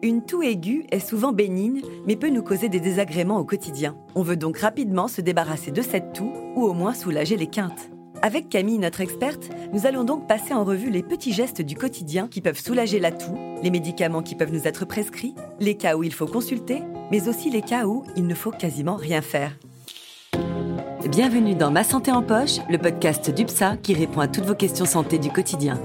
Une toux aiguë est souvent bénigne, mais peut nous causer des désagréments au quotidien. On veut donc rapidement se débarrasser de cette toux, ou au moins soulager les quintes. Avec Camille, notre experte, nous allons donc passer en revue les petits gestes du quotidien qui peuvent soulager la toux, les médicaments qui peuvent nous être prescrits, les cas où il faut consulter, mais aussi les cas où il ne faut quasiment rien faire. Bienvenue dans Ma Santé en Poche, le podcast d'UPSA qui répond à toutes vos questions santé du quotidien.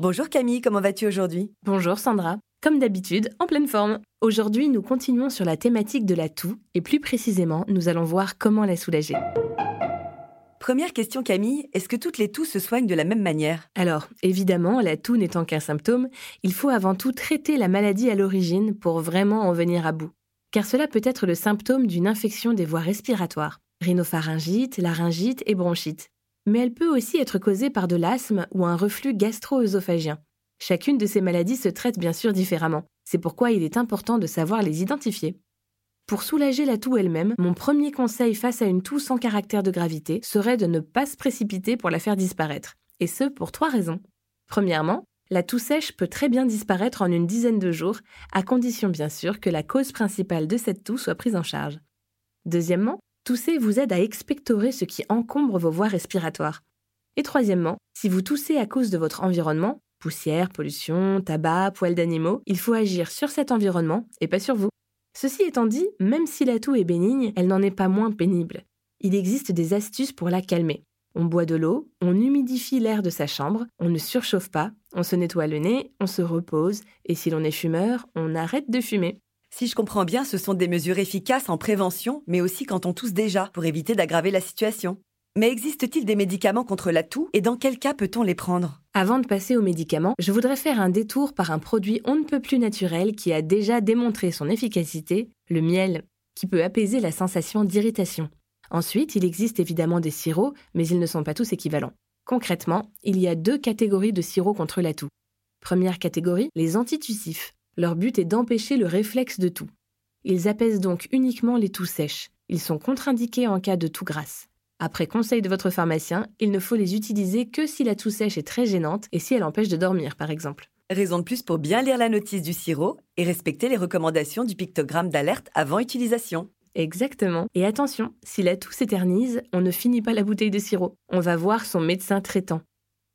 Bonjour Camille, comment vas-tu aujourd'hui? Bonjour Sandra. Comme d'habitude, en pleine forme. Aujourd'hui, nous continuons sur la thématique de la toux et plus précisément, nous allons voir comment la soulager. Première question Camille, est-ce que toutes les toux se soignent de la même manière? Alors, évidemment, la toux n'étant qu'un symptôme, il faut avant tout traiter la maladie à l'origine pour vraiment en venir à bout. Car cela peut être le symptôme d'une infection des voies respiratoires, rhinopharyngite, laryngite et bronchite mais elle peut aussi être causée par de l'asthme ou un reflux gastro-œsophagien. Chacune de ces maladies se traite bien sûr différemment. C'est pourquoi il est important de savoir les identifier. Pour soulager la toux elle-même, mon premier conseil face à une toux sans caractère de gravité serait de ne pas se précipiter pour la faire disparaître. Et ce, pour trois raisons. Premièrement, la toux sèche peut très bien disparaître en une dizaine de jours, à condition bien sûr que la cause principale de cette toux soit prise en charge. Deuxièmement, Tousser vous aide à expectorer ce qui encombre vos voies respiratoires. Et troisièmement, si vous toussez à cause de votre environnement, poussière, pollution, tabac, poils d'animaux, il faut agir sur cet environnement et pas sur vous. Ceci étant dit, même si la toux est bénigne, elle n'en est pas moins pénible. Il existe des astuces pour la calmer. On boit de l'eau, on humidifie l'air de sa chambre, on ne surchauffe pas, on se nettoie le nez, on se repose, et si l'on est fumeur, on arrête de fumer. Si je comprends bien, ce sont des mesures efficaces en prévention, mais aussi quand on tousse déjà, pour éviter d'aggraver la situation. Mais existe-t-il des médicaments contre la toux et dans quel cas peut-on les prendre? Avant de passer aux médicaments, je voudrais faire un détour par un produit on ne peut plus naturel qui a déjà démontré son efficacité, le miel, qui peut apaiser la sensation d'irritation. Ensuite, il existe évidemment des sirops, mais ils ne sont pas tous équivalents. Concrètement, il y a deux catégories de sirops contre la toux. Première catégorie, les antitussifs. Leur but est d'empêcher le réflexe de toux. Ils apaisent donc uniquement les toux sèches. Ils sont contre-indiqués en cas de toux grasse. Après conseil de votre pharmacien, il ne faut les utiliser que si la toux sèche est très gênante et si elle empêche de dormir, par exemple. Raison de plus pour bien lire la notice du sirop et respecter les recommandations du pictogramme d'alerte avant utilisation. Exactement. Et attention, si la toux s'éternise, on ne finit pas la bouteille de sirop. On va voir son médecin traitant.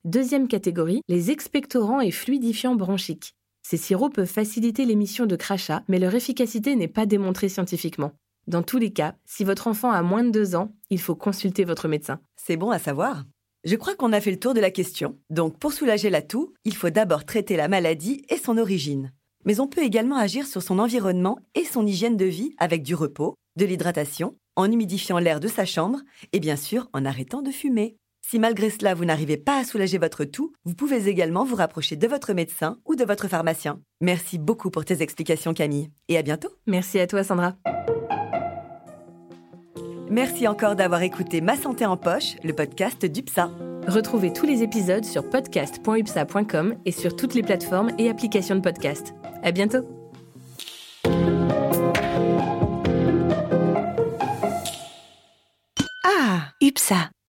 Deuxième catégorie, les expectorants et fluidifiants bronchiques. Ces sirops peuvent faciliter l'émission de crachats, mais leur efficacité n'est pas démontrée scientifiquement. Dans tous les cas, si votre enfant a moins de 2 ans, il faut consulter votre médecin. C'est bon à savoir. Je crois qu'on a fait le tour de la question. Donc pour soulager la toux, il faut d'abord traiter la maladie et son origine. Mais on peut également agir sur son environnement et son hygiène de vie avec du repos, de l'hydratation, en humidifiant l'air de sa chambre et bien sûr en arrêtant de fumer. Si malgré cela vous n'arrivez pas à soulager votre toux, vous pouvez également vous rapprocher de votre médecin ou de votre pharmacien. Merci beaucoup pour tes explications Camille et à bientôt. Merci à toi Sandra. Merci encore d'avoir écouté Ma santé en poche, le podcast d'UPSA. Retrouvez tous les épisodes sur podcast.upsa.com et sur toutes les plateformes et applications de podcast. À bientôt. Ah, UPSA